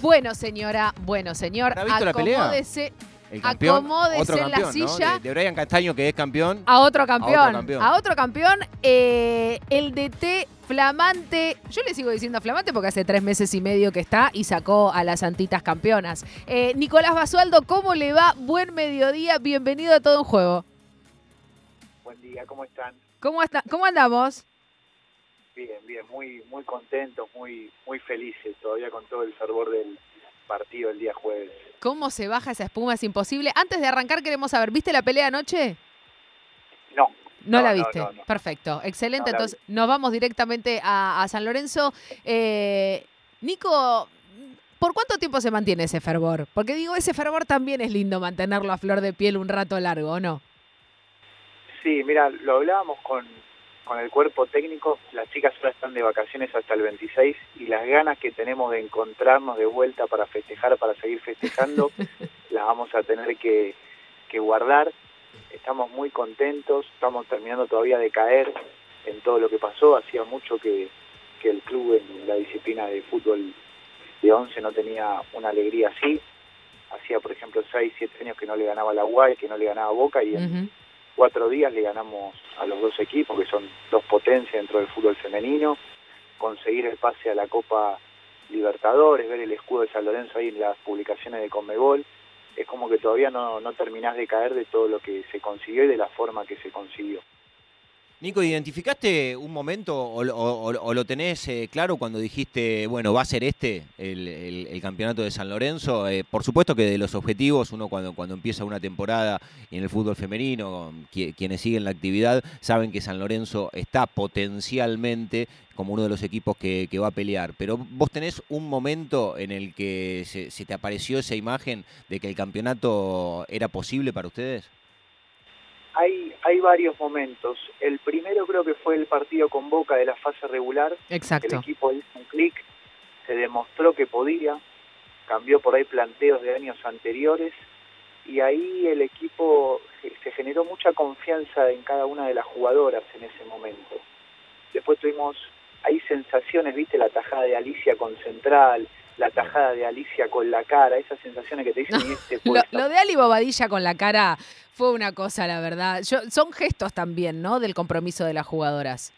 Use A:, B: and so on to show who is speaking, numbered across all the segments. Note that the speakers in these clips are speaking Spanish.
A: Bueno, señora, bueno, señor,
B: ¿Habrá visto la pelea?
A: acomódese
B: El campeón,
A: Acomódese
B: otro
A: en la
B: campeón, ¿no?
A: silla.
B: De, de Brian Castaño, que es campeón.
A: a otro campeón. A
B: otro
A: otro
B: campeón.
A: campeón. eh, el DT flamante. Yo le sigo diciendo flamante porque hace tres meses y medio que está y sacó a las Santitas campeonas. Eh, Nicolás Basualdo, ¿cómo le va? Buen mediodía, bienvenido a todo un juego.
C: Buen día, ¿cómo están?
A: ¿Cómo, está, cómo andamos?
C: Bien, bien, muy muy contentos, muy muy felices todavía con todo el fervor del partido el día jueves.
A: ¿Cómo se baja esa espuma? Es imposible. Antes de arrancar queremos saber, ¿viste la pelea anoche?
C: No,
A: No,
C: No,
A: la viste.
C: no, no.
A: Perfecto, excelente. Entonces nos vamos directamente a, a San Lorenzo. Eh, Nico, ¿por cuánto tiempo se mantiene ese fervor? Porque digo, ese fervor también es lindo mantenerlo a flor de piel un rato largo, ¿o no?
C: sí, mira, lo hablábamos con, con el cuerpo técnico, las chicas ahora están de vacaciones hasta el 26 y las ganas que tenemos de encontrarnos de vuelta para festejar, para seguir festejando, las vamos a tener que, que guardar. Estamos muy contentos, estamos terminando todavía de caer en todo lo que pasó, hacía mucho que, que el club en la disciplina de fútbol de 11 no tenía una alegría así. Hacía, por ejemplo, 6, 7 años que no le ganaba la UAI, que no le ganaba Boca y en. Cuatro días le ganamos a los dos equipos, que son dos potencias dentro del fútbol femenino, conseguir el pase a la Copa Libertadores, ver el escudo de San Lorenzo ahí en las publicaciones de Conmebol, es como que todavía no, no terminás de caer de todo lo que se consiguió y de la forma que se consiguió.
B: Nico, ¿identificaste un momento o, lo- tenés eh, claro cuando dijiste, bueno, va a ser este el, campeonato de San Lorenzo? Eh, por supuesto que de los objetivos, uno cuando, cuando empieza una temporada en el fútbol femenino, qui- quienes siguen la actividad saben que San Lorenzo está potencialmente como uno de los equipos que, que va a pelear. Pero vos tenés un momento en el que se, se te apareció esa imagen de que el campeonato era posible para ustedes?
C: Hay, hay varios momentos. El primero creo que fue el partido con Boca de la fase regular, el
A: Exacto.
C: equipo hizo un clic, se demostró que podía, cambió por ahí planteos de años anteriores y ahí el equipo se- generó mucha confianza en cada una de las jugadoras en ese momento. Después tuvimos ahí sensaciones, viste, la tajada de Alicia con Central, la tajada de Alicia con la cara, esas sensaciones que te dicen, "Y este
A: Lo,
C: puesto".
A: lo de Ali Bobadilla con la cara fue una cosa, la verdad. Yo, son gestos también, ¿no? Del compromiso de las jugadoras.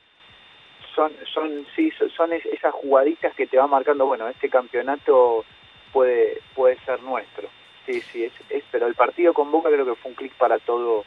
C: son son sí son, son es- esas jugaditas que te van marcando bueno este campeonato puede puede ser nuestro sí sí es, es pero el partido con Boca creo que fue un clic para todo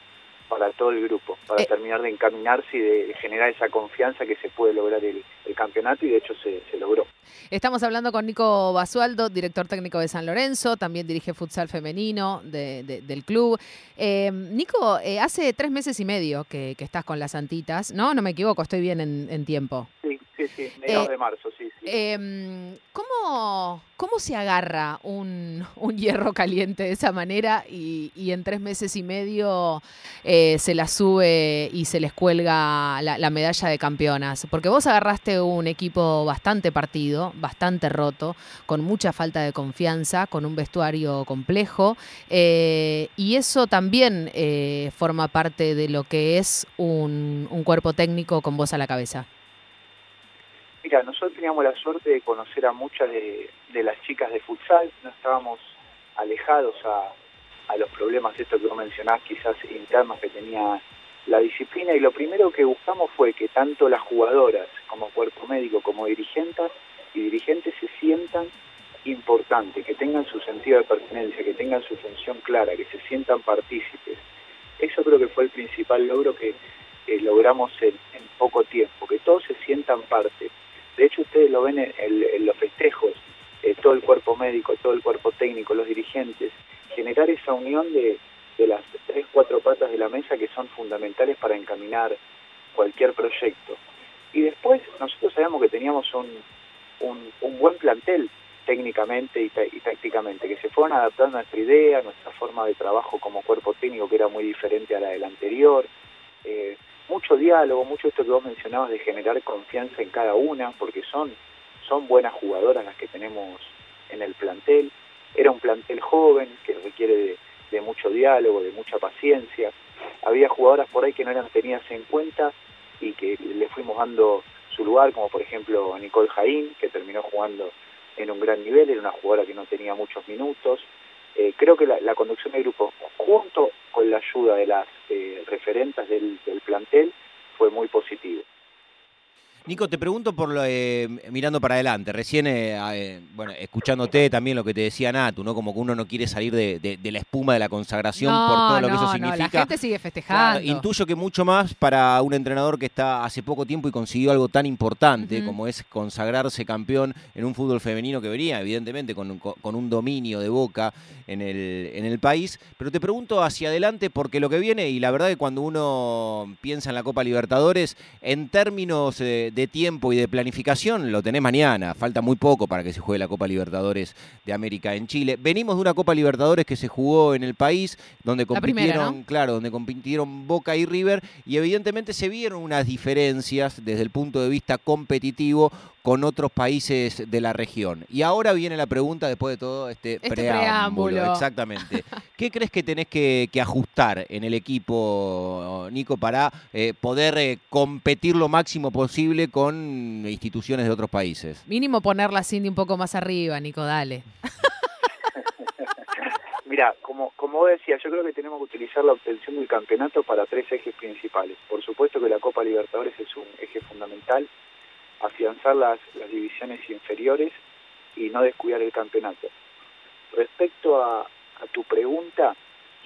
C: para todo el grupo para
A: Eh.
C: terminar de encaminarse y de generar esa confianza que se puede lograr el, el campeonato y de hecho se, se logró
A: Estamos hablando con Nico Basualdo, director técnico de San Lorenzo, también dirige futsal femenino de- de- del club. Eh, Nico, eh, hace tres meses y medio que, que estás con las Santitas, ¿no? No me equivoco, estoy bien en, en tiempo.
C: sí sí sí mediados
A: Eh,
C: de marzo sí sí
A: Eh, ¿cómo, ¿Cómo se agarra un, un hierro caliente de esa manera y, y en tres meses y medio eh, se la sube y se les cuelga la, la medalla de campeonas? Porque vos agarraste un equipo bastante partido, bastante roto, con mucha falta de confianza, con un vestuario complejo eh, y eso también eh, forma parte de lo que es un, un cuerpo técnico con vos a la cabeza.
C: Mira, nosotros teníamos la suerte de conocer a muchas de, las chicas de futsal, no estábamos alejados a, los problemas estos que vos mencionás, quizás internos que tenía la disciplina, y lo primero que buscamos fue que tanto las jugadoras como cuerpo médico como dirigentes y dirigentes se sientan importantes, que tengan su sentido de pertenencia, que tengan su función clara, que se sientan partícipes. Eso creo que fue el principal logro que, logramos en poco tiempo, que todos se sientan parte. Ven en, los festejos, eh, todo el cuerpo médico, todo el cuerpo técnico, los dirigentes, generar esa unión de, de las tres, cuatro patas de la mesa que son fundamentales para encaminar cualquier proyecto. Y después nosotros sabíamos que teníamos un, un, buen plantel técnicamente y, y tácticamente, que se fueron adaptando a nuestra idea, nuestra forma de trabajo como cuerpo técnico, que era muy diferente a la del anterior. Eh, mucho diálogo, mucho esto que vos mencionabas de generar confianza en cada una, porque son, son buenas jugadoras las que tenemos en el plantel. Era un plantel joven que requiere de, mucho diálogo, de mucha paciencia. Había jugadoras por ahí que no eran tenidas en cuenta y que le fuimos dando su lugar, como por ejemplo Nicole Jaín, que terminó jugando en un gran nivel, era una jugadora que no tenía muchos minutos. Eh, creo que la, conducción del grupo, junto con la ayuda de las eh, referentes del, del plantel, fue muy positivo.
B: Nico, te pregunto por lo, eh, mirando para adelante, recién, eh, eh, bueno, escuchándote también lo que te decía Natu, ¿no? Como que uno no quiere salir de, la espuma de la consagración por todo lo que eso significa.
A: No, la gente sigue festejando.
B: intuyo que mucho más para un entrenador que está hace poco tiempo y consiguió algo tan importante como es consagrarse campeón en un fútbol femenino que venía, evidentemente, con, con un dominio de boca en el, en el país. Pero te pregunto hacia adelante porque lo que viene, y la verdad que cuando uno piensa en la Copa Libertadores, en términos de de tiempo y de planificación lo tenés mañana. Falta muy poco para que se juegue la Copa Libertadores de América en Chile. Venimos de una Copa Libertadores que se jugó en el país, donde compitieron, claro, donde compitieron Boca y River, y evidentemente se vieron unas diferencias desde el punto de vista competitivo con otros países de la región. Y ahora viene la pregunta después de todo este,
A: este preámbulo,
B: Exactamente. ¿Qué crees que tenés que, ajustar en el equipo, Nico, para eh, poder eh, competir lo máximo posible con instituciones de otros países?
A: Mínimo poner la Cindy un poco más arriba, Nico, dale.
C: Mira, como, como vos decías, yo creo que tenemos que utilizar la obtención del campeonato para tres ejes principales. Por supuesto que la Copa Libertadores es un eje fundamental, afianzar las, divisiones inferiores y no descuidar el campeonato. Respecto a, tu pregunta,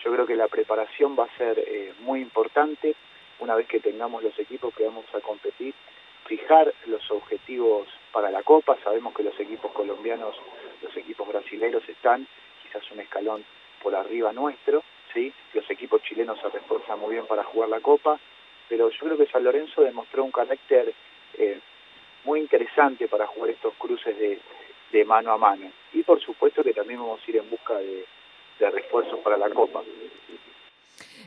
C: yo creo que la preparación va a ser eh, muy importante una vez que tengamos los equipos que vamos a competir, fijar los objetivos para la Copa, sabemos que los equipos colombianos, los equipos brasileños están quizás un escalón por arriba nuestro, ¿sí? los equipos chilenos se refuerzan muy bien para jugar la Copa, pero yo creo que San Lorenzo demostró un carácter eh, muy interesante para jugar estos cruces de, de mano a mano. Y por supuesto que también vamos a ir en busca de, de refuerzos para la Copa.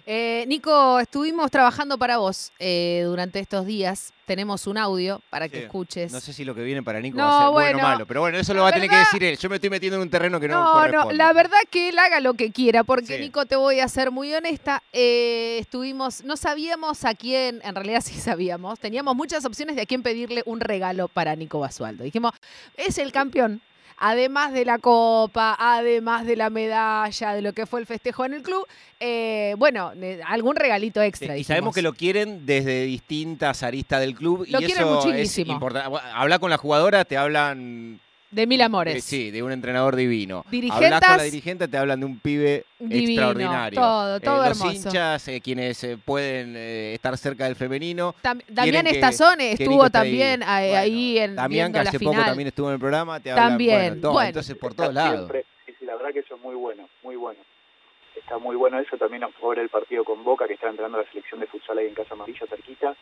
A: Eh, Nico, estuvimos trabajando para vos eh, durante estos días. Tenemos un audio para que escuches.
B: No sé si lo que viene para Nico va a ser bueno, o malo, pero bueno, eso lo va a tener que decir él. Yo me estoy metiendo en un terreno que no, no corresponde.
A: No, la verdad que él haga lo que quiera, porque Nico, te voy a ser muy honesta. Eh, estuvimos, no sabíamos a quién, en realidad sí sabíamos, teníamos muchas opciones de a quién pedirle un regalo para Nico Basualdo. Dijimos, es el campeón además de la copa, además de la medalla, de lo que fue el festejo en el club, eh, bueno, algún regalito extra.
B: y sabemos que lo quieren desde distintas aristas del club.
A: Lo
B: y
A: quieren
B: eso
A: muchísimo.
B: Es importante. Habla con la jugadora, te hablan
A: de mil amores.
B: sí, de un entrenador divino.
A: Dirigentes.
B: con la dirigente, te hablan de un pibe extraordinario.
A: Todo, todo
B: eh,
A: hermoso.
B: Los hinchas, eh, quienes eh, pueden estar cerca del femenino.
A: Damián Estazone estuvo también ahí, en
B: Damián,
A: que
B: hace poco también estuvo en el programa, te
A: también.
B: bueno, entonces por todos lados.
C: Sí, la verdad que eso es muy bueno, muy bueno. Está muy bueno eso, también a favor el partido con Boca, que está entrando la selección de futsal ahí en Casa Amarilla, cerquita.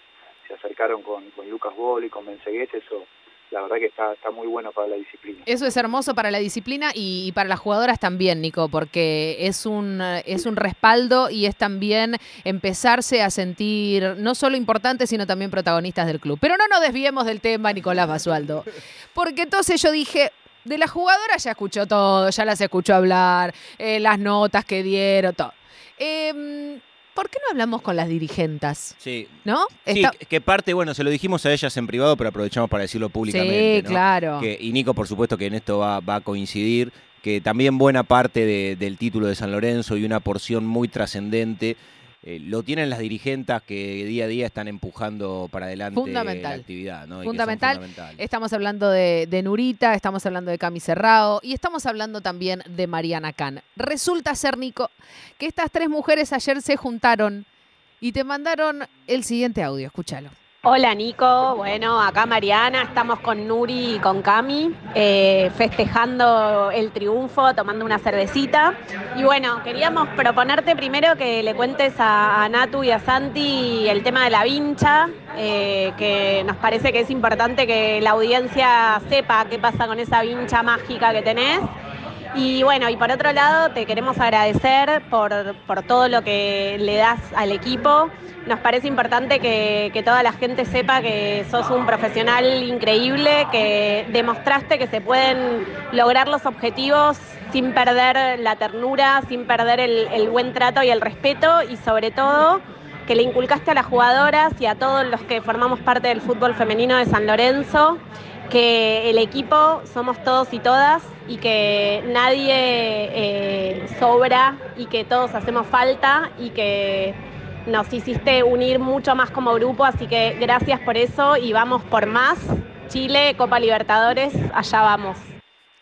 C: Se acercaron con, con Lucas Bol y con Benzegués, eso la verdad que está, muy bueno para la disciplina.
A: Eso es hermoso para la disciplina y, para las jugadoras también, Nico, porque es un, es un respaldo y es también empezarse a sentir no solo importantes, sino también protagonistas del club. Pero no nos desviemos del tema, Nicolás Basualdo, porque entonces yo dije, de las jugadoras ya escuchó todo, ya las escuchó hablar, eh, las notas que dieron, todo. Eh, ¿por qué no hablamos con las dirigentes?
B: Sí.
A: ¿No?
B: Sí, que parte, bueno, se lo dijimos a ellas en privado, pero aprovechamos para decirlo públicamente.
A: Sí, claro.
B: y Nico, por supuesto, que en esto va, a coincidir, que también buena parte del título de San Lorenzo y una porción muy trascendente eh, lo tienen las dirigentes que día a día están empujando para adelante la actividad. ¿no?
A: Fundamental. Estamos hablando de, Nurita, estamos hablando de Cami Cerrado y estamos hablando también de Mariana Can. Resulta ser, Nico, que estas tres mujeres ayer se juntaron y te mandaron el siguiente audio. Escúchalo.
D: Hola Nico, bueno, acá Mariana, estamos con Nuri y con Cami, eh, festejando el triunfo, tomando una cervecita. Y bueno, queríamos proponerte primero que le cuentes a, Natu y a Santi el tema de la vincha, eh, que nos parece que es importante que la audiencia sepa qué pasa con esa vincha mágica que tenés. Y bueno, y por otro lado, te queremos agradecer por, todo lo que le das al equipo. Nos parece importante que, que, toda la gente sepa que sos un profesional increíble, que demostraste que se pueden lograr los objetivos sin perder la ternura, sin perder el, el buen trato y el respeto y sobre todo que le inculcaste a las jugadoras y a todos los que formamos parte del fútbol femenino de San Lorenzo que el equipo somos todos y todas y que nadie eh, sobra y que todos hacemos falta y que nos hiciste unir mucho más como grupo, así que gracias por eso y vamos por más. Chile, Copa Libertadores, allá vamos.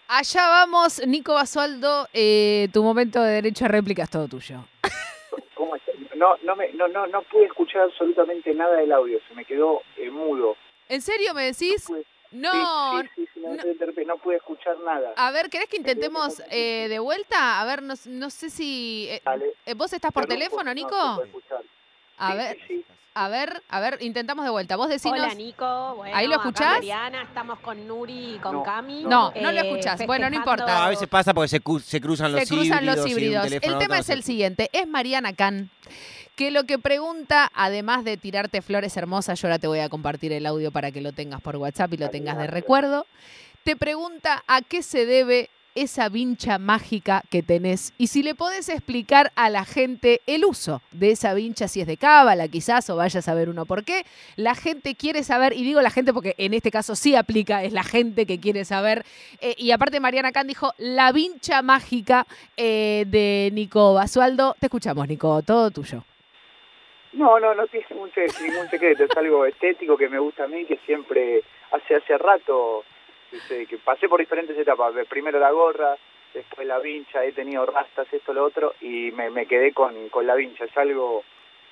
A: Allá vamos, Nico Basualdo, eh, tu momento de derecho a réplica es todo tuyo.
C: ¿Cómo estás? No, no, me, no, no, no pude escuchar absolutamente nada del audio, se me quedó eh, mudo.
A: ¿En serio me decís?
C: pude-
A: No.
C: sí, sí, sí, no,
A: no.
C: no pude escuchar nada.
A: A ver, ¿querés que intentemos eh, de vuelta? A ver, no, no sé si... eh, eh, ¿Vos estás por
C: Pero
A: teléfono, Nico? A
C: Sí,
A: ver,
C: sí, sí.
A: a ver, a ver, intentamos de vuelta. Vos decinos...
D: Hola Nico, bueno,
A: ¿Ahí lo escuchás?
D: Mariana, estamos con Nuri y con
C: No,
D: Cami.
A: No,
C: no.
A: no lo
D: eh,
A: escuchás. Bueno, no importa.
B: No, a veces pasa porque se, se cruzan los
A: se cruzan
B: híbridos.
A: los híbridos. El tema es el siguiente. Es Mariana Can, que lo que pregunta, además de tirarte flores hermosas, yo ahora te voy a compartir el audio para que lo tengas por WhatsApp y lo tengas de recuerdo, te pregunta a qué se debe esa vincha mágica que tenés y si le podés explicar a la gente el uso de esa vincha, si es de cábala quizás o vaya a saber uno por qué. La gente quiere saber, y digo la gente porque en este caso sí aplica, es la gente que quiere saber. Eh, y aparte Mariana Can dijo, la vincha mágica eh, de Nico Basualdo. Te escuchamos, Nico, todo tuyo.
C: No, no, no tiene ningún, ningún secreto, es algo estético que me gusta a mí, que siempre, hace hace rato, que sé, que pasé por diferentes etapas, primero la gorra, después la vincha, he tenido rastas, esto, lo otro, y me, me quedé con, con la vincha, es algo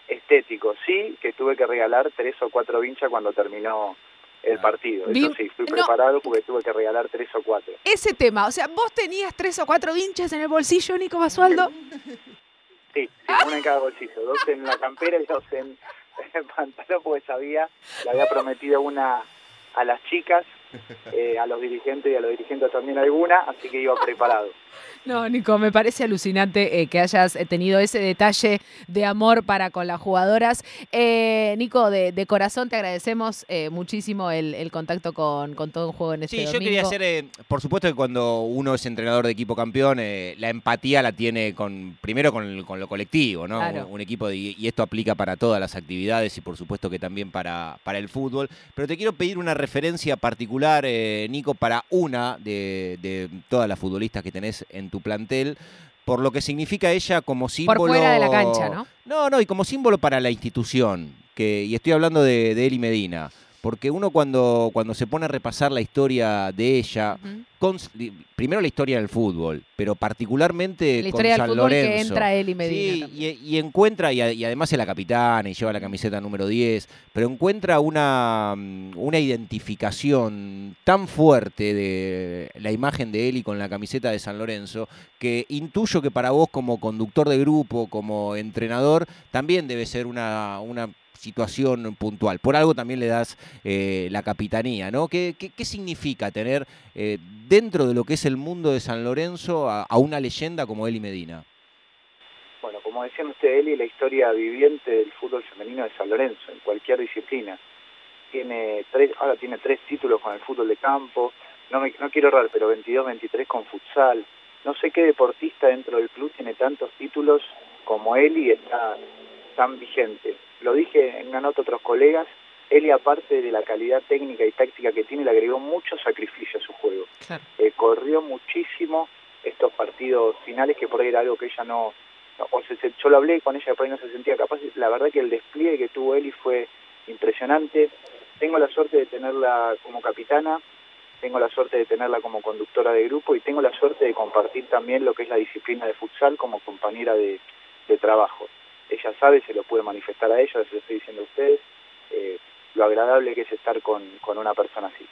C: estético, sí, que tuve que regalar tres o cuatro vinchas cuando terminó el
B: Ah.
C: partido,
A: Vin-
C: eso sí, fui
A: no.
C: preparado porque tuve que regalar tres o cuatro.
A: Ese tema, o sea, vos tenías tres o cuatro vinchas en el bolsillo, Nico Basualdo.
C: Sí, sí, una en cada bolsillo, dos en la campera y dos en el pantalón, porque sabía, le había prometido una a las chicas, eh, a los dirigentes y a los dirigentes también alguna, así que iba preparado.
A: No, Nico, me parece alucinante eh, que hayas eh, tenido ese detalle de amor para con las jugadoras. Eh, Nico, de, de corazón te agradecemos eh, muchísimo el, el contacto con, con todo un juego en este
B: Sí, yo quería hacer, por supuesto que cuando uno es entrenador de equipo campeón, la empatía la tiene con primero con, lo colectivo, ¿no?
A: Claro.
B: Un, un equipo de- y esto aplica para todas las actividades y por supuesto que también para, para el fútbol. Pero te quiero pedir una referencia particular, Nico, para una de, de todas las futbolistas que tenés en tu plantel. Por lo que significa ella como símbolo.
A: fuera de la cancha, ¿no?
B: No, no, y como símbolo para la institución. Que, y estoy hablando de, de Eli Medina. Porque uno cuando, cuando se pone a repasar la historia de ella. Con- primero la historia del fútbol, pero particularmente
A: La historia
B: con
A: del
B: San
A: fútbol que
B: Lorenzo.
A: entra Eli Medina.
B: Sí, y, y encuentra, y, a- y además es la capitana y lleva la camiseta número 10, pero encuentra una, mm, una identificación tan fuerte de la imagen de Eli con la camiseta de San Lorenzo, que intuyo que para vos como conductor de grupo, como entrenador, también debe ser una, una situación puntual. Por algo también le das eh, la capitanía, ¿no? ¿Qué, qué, qué significa tener eh, dentro de lo que es el mundo de San Lorenzo a, una leyenda como Eli Medina?
C: Bueno, como decían ustedes, Eli, la historia viviente del fútbol femenino de San Lorenzo, en cualquier disciplina. Tiene tres, ahora tiene tres títulos con el fútbol de campo, no, me, no quiero errar, pero 22, 23 con futsal. No sé qué deportista dentro del club tiene tantos títulos como Eli está tan vigente. Lo dije en una nota a otros colegas, Eli aparte de la calidad técnica y táctica que tiene, le agregó mucho sacrificio a su. Eh, corrió muchísimo estos partidos finales que por ahí era algo que ella no, no- o se, se- yo lo hablé con ella por ahí no se sentía capaz la verdad que el despliegue que tuvo Eli fue impresionante. Tengo la suerte de tenerla como capitana tengo la suerte de tenerla como conductora de grupo y tengo la suerte de compartir también lo que es la disciplina de futsal como compañera de, de trabajo. Ella sabe se lo puede manifestar a ella se lo estoy diciendo a ustedes eh, lo agradable que es estar con, con una persona así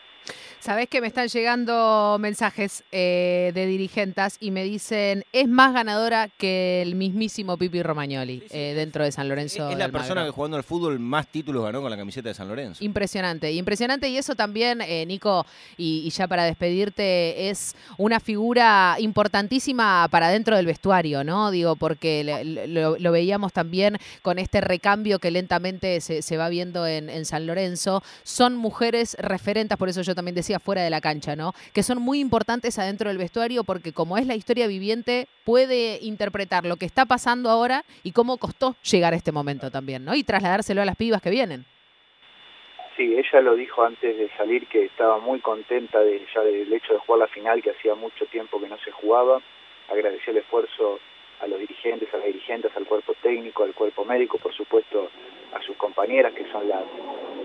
A: Sabés que me están llegando mensajes eh, de dirigentes y me dicen es más ganadora que el mismísimo Pipi Romagnoli eh, dentro de San Lorenzo.
B: es la persona que jugando al fútbol más títulos ganó con la camiseta de San Lorenzo.
A: Impresionante, impresionante. Y eso también, eh, Nico, y, y ya para despedirte, es una figura importantísima para dentro del vestuario, ¿no? Digo, porque le- lo, lo veíamos también con este recambio que lentamente se, se va viendo en, en San Lorenzo. Son mujeres referentes, por eso yo también decía fuera de la cancha, ¿no? Que son muy importantes adentro del vestuario porque como es la historia viviente, puede interpretar lo que está pasando ahora y cómo costó llegar a este momento también, ¿no? Y trasladárselo a las pibas que vienen.
C: Sí, ella lo dijo antes de salir que estaba muy contenta de, del hecho de jugar la final, que hacía mucho tiempo que no se jugaba. Agradeció el esfuerzo a los dirigentes, a las dirigentes, al cuerpo técnico, al cuerpo médico, por supuesto a sus compañeras que son las,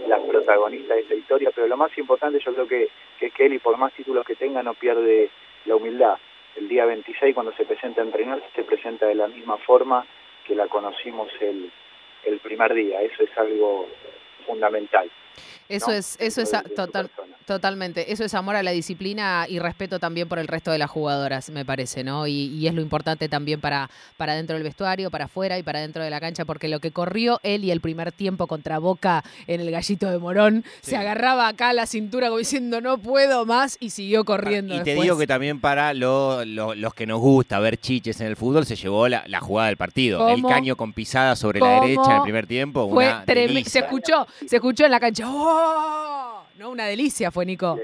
C: las protagonistas de esta historia, pero lo más importante yo creo que, que Kelly, por más títulos que tenga, no pierde la humildad. El día 26, cuando se presenta a entrenar, se presenta de la misma forma que la conocimos el, el primer día. Eso es algo fundamental.
A: Eso es, eso es total, totalmente. Eso es amor a la disciplina y respeto también por el resto de las jugadoras, me parece, ¿no? Y, es lo importante también para, para dentro del vestuario, para afuera y para dentro de la cancha, porque lo que corrió él y el primer tiempo contra Boca en el gallito de Morón, se agarraba acá a la cintura como diciendo no puedo más y siguió corriendo.
B: Y te digo que también para los que nos gusta ver chiches en el fútbol, se llevó la, jugada del partido. El caño con pisada sobre la derecha en el primer tiempo.
A: Fue Se escuchó, se escuchó en la cancha. ¡Oh! No, una delicia fue Nico.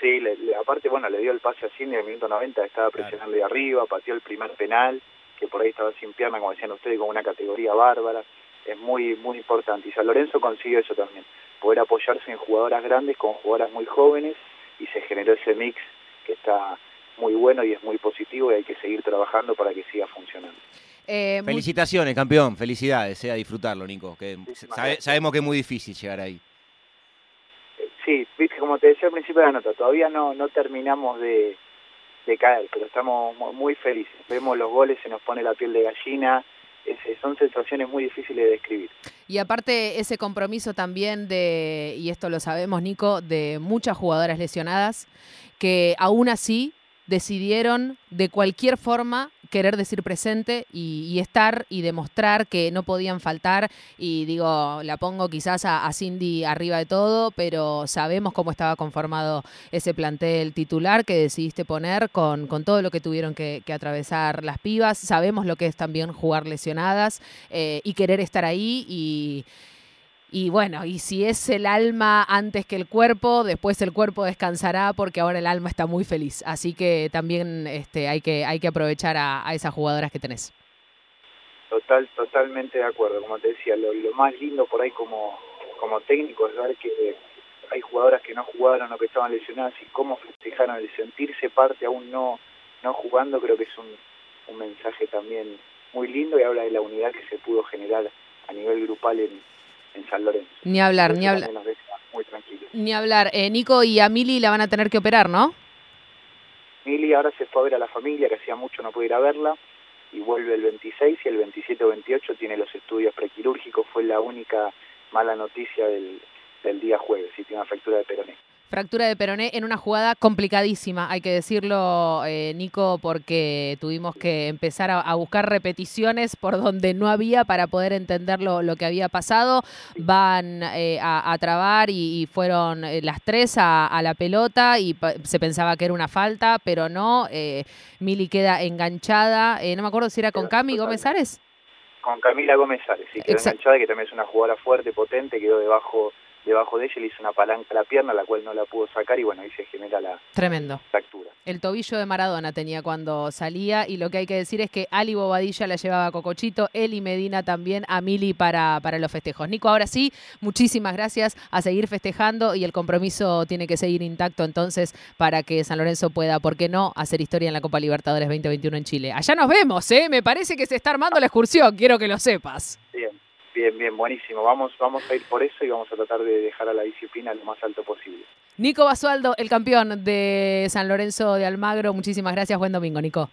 C: Sí, le, aparte, bueno, le dio el pase a Cindy en el minuto 90, estaba presionando de arriba, pateó el primer penal, que por ahí estaba sin pierna, como decían ustedes, con una categoría bárbara. Es muy, muy importante. Y San Lorenzo consiguió eso también, poder apoyarse en jugadoras grandes con jugadoras muy jóvenes y se generó ese mix que está muy bueno y es muy positivo y hay que seguir trabajando para que siga funcionando.
B: Eh, Felicitaciones, campeón. Felicidades, sea disfrutarlo, Nico. Que sabemos que es muy difícil llegar ahí.
C: Sí, viste, como te decía al principio de la nota, todavía no, no terminamos de, caer, pero estamos muy felices. Vemos los goles, se nos pone la piel de gallina, son sensaciones muy difíciles de describir.
A: Y aparte ese compromiso también de, y esto lo sabemos Nico, de muchas jugadoras lesionadas, que aún así decidieron de cualquier forma querer decir presente y, estar y demostrar que no podían faltar. Y digo, la pongo quizás a, Cindy arriba de todo, pero sabemos cómo estaba conformado ese plantel titular que decidiste poner con, con todo lo que tuvieron que, atravesar las pibas. Sabemos lo que es también jugar lesionadas eh, y querer estar ahí y y bueno, y si es el alma antes que el cuerpo, después el cuerpo descansará porque ahora el alma está muy feliz. Así que también este, hay, que, hay que aprovechar a, esas jugadoras que tenés.
C: Total, totalmente de acuerdo. Como te decía, lo, más lindo por ahí como, como técnico es ver que hay jugadoras que no jugaron o que estaban lesionadas y cómo festejaron el sentirse parte aún no, no jugando, creo que es un, un mensaje también muy lindo y habla de la unidad que se pudo generar a nivel grupal en, en San Lorenzo.
A: Ni hablar, ni hablar.
C: Muy tranquilo.
A: Ni hablar. Eh, Nico y a Mili la van a tener que operar, ¿no?
C: Mili ahora se fue a ver a la familia, que hacía mucho no pude ir a verla, y vuelve el 26 y el 27 o 28 tiene los estudios prequirúrgicos. Fue la única mala noticia del, del día jueves, y tiene una fractura de peroné.
A: Fractura de peroné en una jugada complicadísima, hay que decirlo, eh, Nico, porque tuvimos que empezar a, buscar repeticiones por donde no había para poder entender lo, que había pasado. Van eh, a, trabar y, fueron eh, las tres a, la pelota y se pensaba que era una falta, pero no. Mili queda enganchada, no me acuerdo si era con Cami Gómez Ares.
C: Con Camila Gómez Ares, sí, quedó enganchada, que también es una jugadora fuerte, potente, quedó debajo debajo de ella le hizo una palanca a la pierna, la cual no la pudo sacar y bueno, ahí se genera la
A: Tremendo.
C: fractura.
A: El tobillo de Maradona tenía cuando salía y lo que hay que decir es que Ali Bobadilla la llevaba a Cocochito, Eli Medina también a Mili para, para los festejos. Nico, ahora sí, muchísimas gracias a seguir festejando y el compromiso tiene que seguir intacto entonces para que San Lorenzo pueda, ¿por qué no?, hacer historia en la Copa Libertadores 2021 en Chile. Allá nos vemos, ¿eh? Me parece que se está armando la excursión, quiero que lo sepas.
C: Bien. Bien, bien, buenísimo. Vamos, vamos a ir por eso y vamos a tratar de dejar a la disciplina lo más alto posible.
A: Nico Basualdo, el campeón de San Lorenzo de Almagro. Muchísimas gracias. Buen domingo, Nico.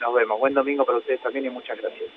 C: Nos vemos. Buen domingo para ustedes también y muchas gracias.